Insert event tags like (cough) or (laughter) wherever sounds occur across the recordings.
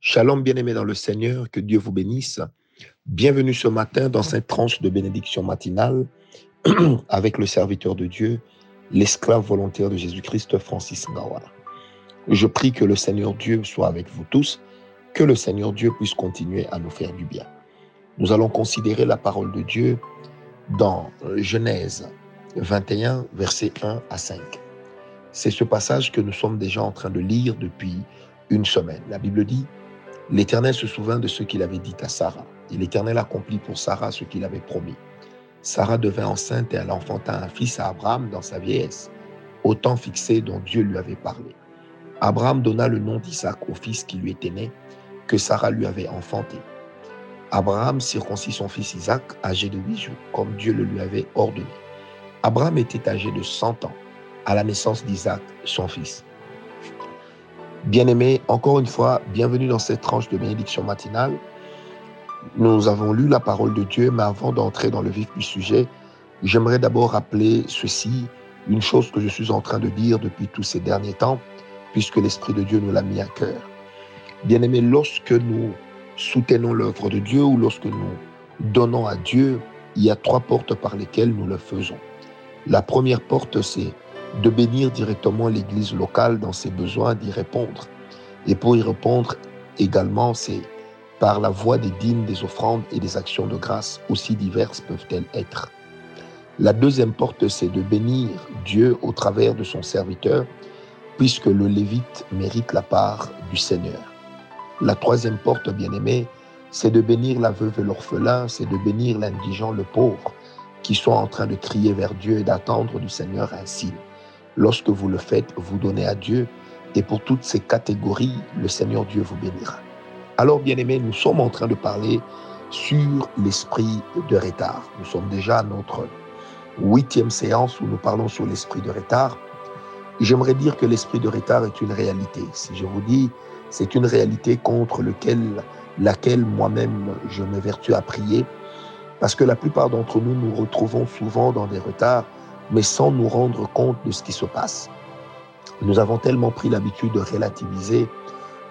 Shalom bien-aimés dans le Seigneur, que Dieu vous bénisse. Bienvenue ce matin dans cette tranche de bénédiction matinale (clears throat) avec le serviteur de Dieu, l'esclave volontaire de Jésus-Christ, Francis Ngawala. Je prie que le Seigneur Dieu soit avec vous tous, que le Seigneur Dieu puisse continuer à nous faire du bien. Nous allons considérer la parole de Dieu dans Genèse 21, versets 1 à 5. C'est ce passage que nous sommes déjà en train de lire depuis une semaine. La Bible dit, L'Éternel se souvint de ce qu'il avait dit à Sarah, et l'Éternel accomplit pour Sarah ce qu'il avait promis. Sarah devint enceinte et elle enfanta un fils à Abraham dans sa vieillesse, au temps fixé dont Dieu lui avait parlé. Abraham donna le nom d'Isaac au fils qui lui était né, que Sarah lui avait enfanté. Abraham circoncit son fils Isaac, âgé de huit jours, comme Dieu le lui avait ordonné. Abraham était âgé de cent ans à la naissance d'Isaac, son fils. Bien-aimés, encore une fois, bienvenue dans cette tranche de bénédiction matinale. Nous avons lu la parole de Dieu, mais avant d'entrer dans le vif du sujet, j'aimerais d'abord rappeler ceci, une chose que je suis en train de dire depuis tous ces derniers temps, puisque l'Esprit de Dieu nous l'a mis à cœur. Bien-aimés, lorsque nous soutenons l'œuvre de Dieu ou lorsque nous donnons à Dieu, il y a trois portes par lesquelles nous le faisons. La première porte, c'est de bénir directement l'Église locale dans ses besoins, d'y répondre. Et pour y répondre également, c'est par la voie des dîmes, des offrandes et des actions de grâce, aussi diverses peuvent-elles être. La deuxième porte, c'est de bénir Dieu au travers de son serviteur, puisque le Lévite mérite la part du Seigneur. La troisième porte, bien-aimée, c'est de bénir la veuve et l'orphelin, c'est de bénir l'indigent, le pauvre, qui sont en train de crier vers Dieu et d'attendre du Seigneur un signe. Lorsque vous le faites, vous donnez à Dieu et pour toutes ces catégories, le Seigneur Dieu vous bénira. Alors, bien-aimés, nous sommes en train de parler sur l'esprit de retard. Nous sommes déjà à notre huitième séance où nous parlons sur l'esprit de retard. J'aimerais dire que l'esprit de retard est une réalité. Si je vous dis, c'est une réalité contre laquelle moi-même je m'évertue à prier, parce que la plupart d'entre nous nous retrouvons souvent dans des retards mais sans nous rendre compte de ce qui se passe. Nous avons tellement pris l'habitude de relativiser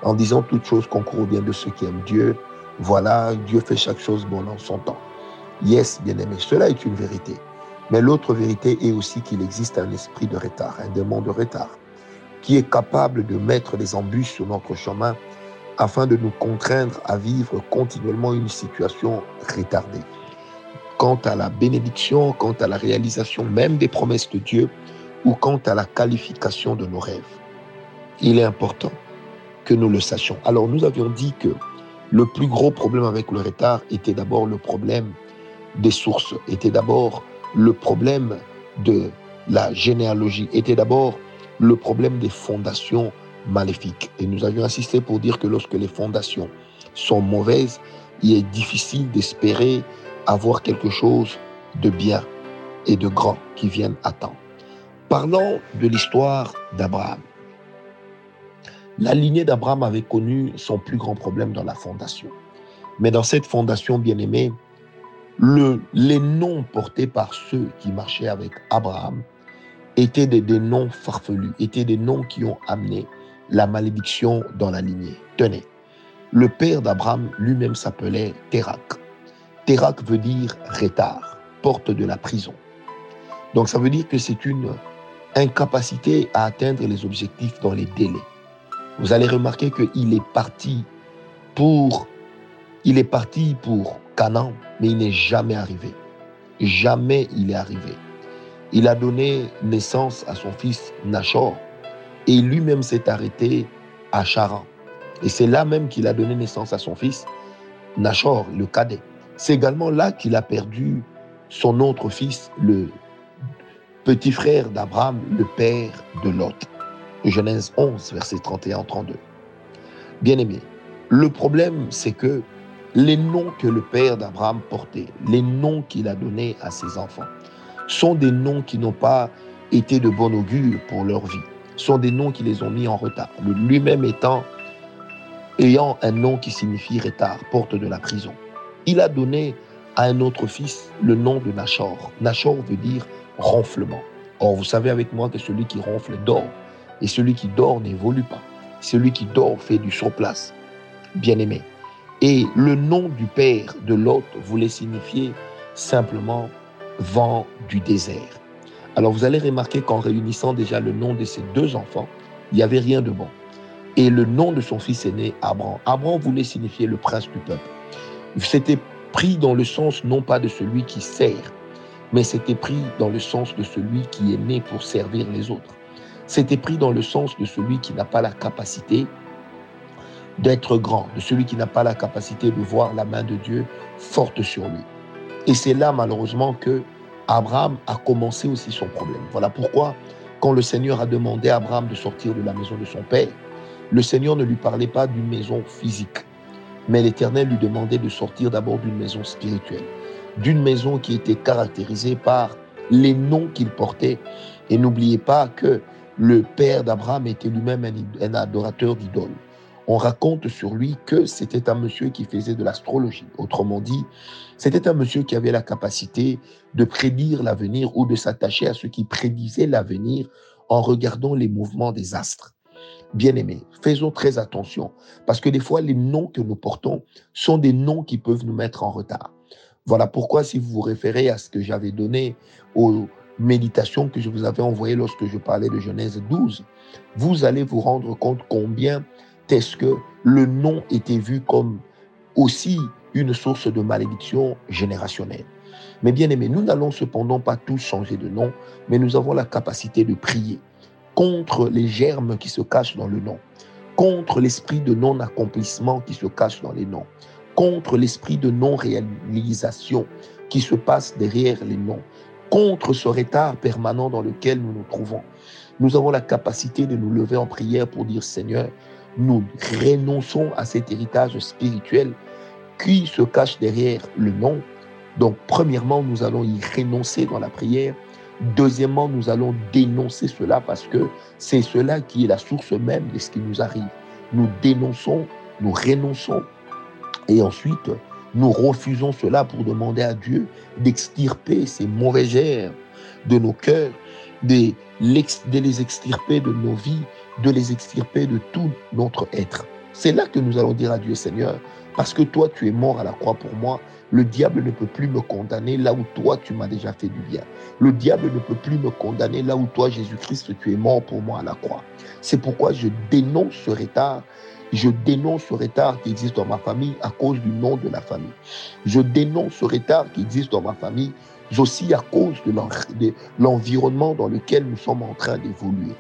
en disant toute chose concourt au bien de ceux qui aiment Dieu. Voilà, Dieu fait chaque chose bon en son temps. Yes, bien aimé, cela est une vérité. Mais l'autre vérité est aussi qu'il existe un esprit de retard, un démon de retard, qui est capable de mettre des embûches sur notre chemin afin de nous contraindre à vivre continuellement une situation retardée quant à la bénédiction, quant à la réalisation même des promesses de Dieu ou quant à la qualification de nos rêves. Il est important que nous le sachions. Alors nous avions dit que le plus gros problème avec le retard était d'abord le problème des sources, était d'abord le problème de la généalogie, était d'abord le problème des fondations maléfiques. Et nous avions insisté pour dire que lorsque les fondations sont mauvaises, il est difficile d'espérer avoir quelque chose de bien et de grand qui vienne à temps. Parlons de l'histoire d'Abraham. La lignée d'Abraham avait connu son plus grand problème dans la fondation. Mais dans cette fondation bien-aimée, le, les noms portés par ceux qui marchaient avec Abraham étaient des, des noms farfelus, étaient des noms qui ont amené la malédiction dans la lignée. Tenez, le père d'Abraham lui-même s'appelait Terak. Terak veut dire retard, porte de la prison. Donc ça veut dire que c'est une incapacité à atteindre les objectifs dans les délais. Vous allez remarquer qu'il est parti pour il est parti pour Canaan, mais il n'est jamais arrivé. Jamais il est arrivé. Il a donné naissance à son fils Nachor et lui-même s'est arrêté à Charan. Et c'est là même qu'il a donné naissance à son fils Nachor, le cadet. C'est également là qu'il a perdu son autre fils, le petit frère d'Abraham, le père de Lot. Genèse 11, verset 31-32. Bien-aimé, le problème, c'est que les noms que le père d'Abraham portait, les noms qu'il a donnés à ses enfants, sont des noms qui n'ont pas été de bon augure pour leur vie, sont des noms qui les ont mis en retard. Lui-même étant, ayant un nom qui signifie retard, porte de la prison il a donné à un autre fils le nom de Nachor. Nachor veut dire ronflement. Or, vous savez avec moi que celui qui ronfle dort, et celui qui dort n'évolue pas. Celui qui dort fait du surplace. bien-aimé. Et le nom du père de Lot voulait signifier simplement vent du désert. Alors vous allez remarquer qu'en réunissant déjà le nom de ses deux enfants, il n'y avait rien de bon. Et le nom de son fils aîné, Abraham. Abraham voulait signifier le prince du peuple. C'était pris dans le sens non pas de celui qui sert, mais c'était pris dans le sens de celui qui est né pour servir les autres. C'était pris dans le sens de celui qui n'a pas la capacité d'être grand, de celui qui n'a pas la capacité de voir la main de Dieu forte sur lui. Et c'est là malheureusement que Abraham a commencé aussi son problème. Voilà pourquoi quand le Seigneur a demandé à Abraham de sortir de la maison de son père, le Seigneur ne lui parlait pas d'une maison physique, mais l'Éternel lui demandait de sortir d'abord d'une maison spirituelle, d'une maison qui était caractérisée par les noms qu'il portait. Et n'oubliez pas que le père d'Abraham était lui-même un, adorateur d'idoles on raconte sur lui que c'était un monsieur qui faisait de l'astrologie. Autrement dit, c'était un monsieur qui avait la capacité de prédire l'avenir ou de s'attacher à ce qui prédisait l'avenir en regardant les mouvements des astres. Bien-aimés, faisons très attention parce que des fois, les noms que nous portons sont des noms qui peuvent nous mettre en retard. Voilà pourquoi, si vous vous référez à ce que j'avais donné aux méditations que je vous avais envoyées lorsque je parlais de Genèse 12, vous allez vous rendre compte combien est-ce que le nom était vu comme aussi une source de malédiction générationnelle. Mais bien aimé, nous n'allons cependant pas tous changer de nom, mais nous avons la capacité de prier contre les germes qui se cachent dans le nom, contre l'esprit de non-accomplissement qui se cache dans les noms, contre l'esprit de non-réalisation qui se passe derrière les noms, contre ce retard permanent dans lequel nous nous trouvons. Nous avons la capacité de nous lever en prière pour dire Seigneur, nous renonçons à cet héritage spirituel qui se cache derrière le nom. Donc, premièrement, nous allons y renoncer dans la prière. Deuxièmement, nous allons dénoncer cela parce que c'est cela qui est la source même de ce qui nous arrive. Nous dénonçons, nous renonçons et ensuite nous refusons cela pour demander à Dieu d'extirper ces mauvais germes de nos cœurs, de, les extirper de nos vies, de les extirper de tout notre être. C'est là que nous allons dire à Dieu, Seigneur, parce que toi, tu es mort à la croix pour moi, le diable ne peut plus me condamner là où toi, tu m'as déjà fait du bien. Le diable ne peut plus me condamner là où toi, Jésus-Christ, tu es mort pour moi à la croix. C'est pourquoi je dénonce ce retard. Je dénonce ce retard qui existe dans ma famille à cause du nom de la famille. Je dénonce ce retard qui existe dans ma famille aussi à cause de l'environnement dans lequel nous sommes en train d'évoluer.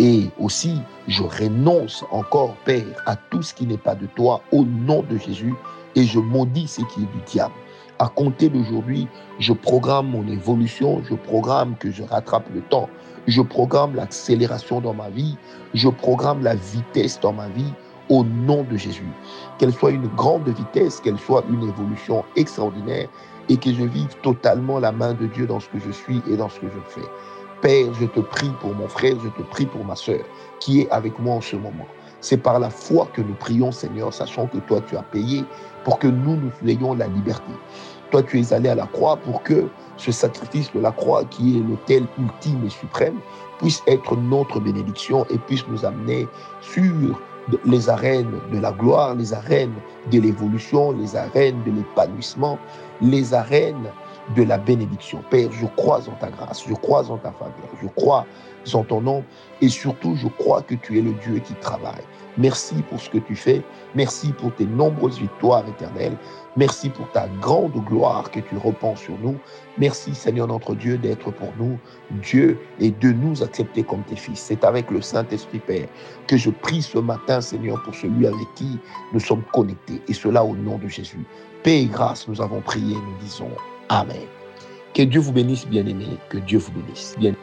Et aussi, je renonce encore, Père, à tout ce qui n'est pas de toi au nom de Jésus et je maudis ce qui est du diable. À compter d'aujourd'hui, je programme mon évolution, je programme que je rattrape le temps, je programme l'accélération dans ma vie, je programme la vitesse dans ma vie au nom de Jésus. Qu'elle soit une grande vitesse, qu'elle soit une évolution extraordinaire et que je vive totalement la main de Dieu dans ce que je suis et dans ce que je fais. Père, je te prie pour mon frère, je te prie pour ma soeur qui est avec moi en ce moment. C'est par la foi que nous prions, Seigneur, sachant que toi, tu as payé pour que nous, nous ayons la liberté. Toi, tu es allé à la croix pour que ce sacrifice de la croix, qui est l'autel ultime et suprême, puisse être notre bénédiction et puisse nous amener sur les arènes de la gloire, les arènes de l'évolution, les arènes de l'épanouissement, les arènes de la bénédiction. Père, je crois en ta grâce, je crois en ta faveur, je crois en ton nom et surtout je crois que tu es le Dieu qui travaille. Merci pour ce que tu fais, merci pour tes nombreuses victoires éternelles, merci pour ta grande gloire que tu repens sur nous. Merci Seigneur notre Dieu d'être pour nous Dieu et de nous accepter comme tes fils. C'est avec le Saint-Esprit Père que je prie ce matin Seigneur pour celui avec qui nous sommes connectés et cela au nom de Jésus. Paix et grâce, nous avons prié, nous disons Amen. Que Dieu vous bénisse, bien-aimés. Que Dieu vous bénisse. Bien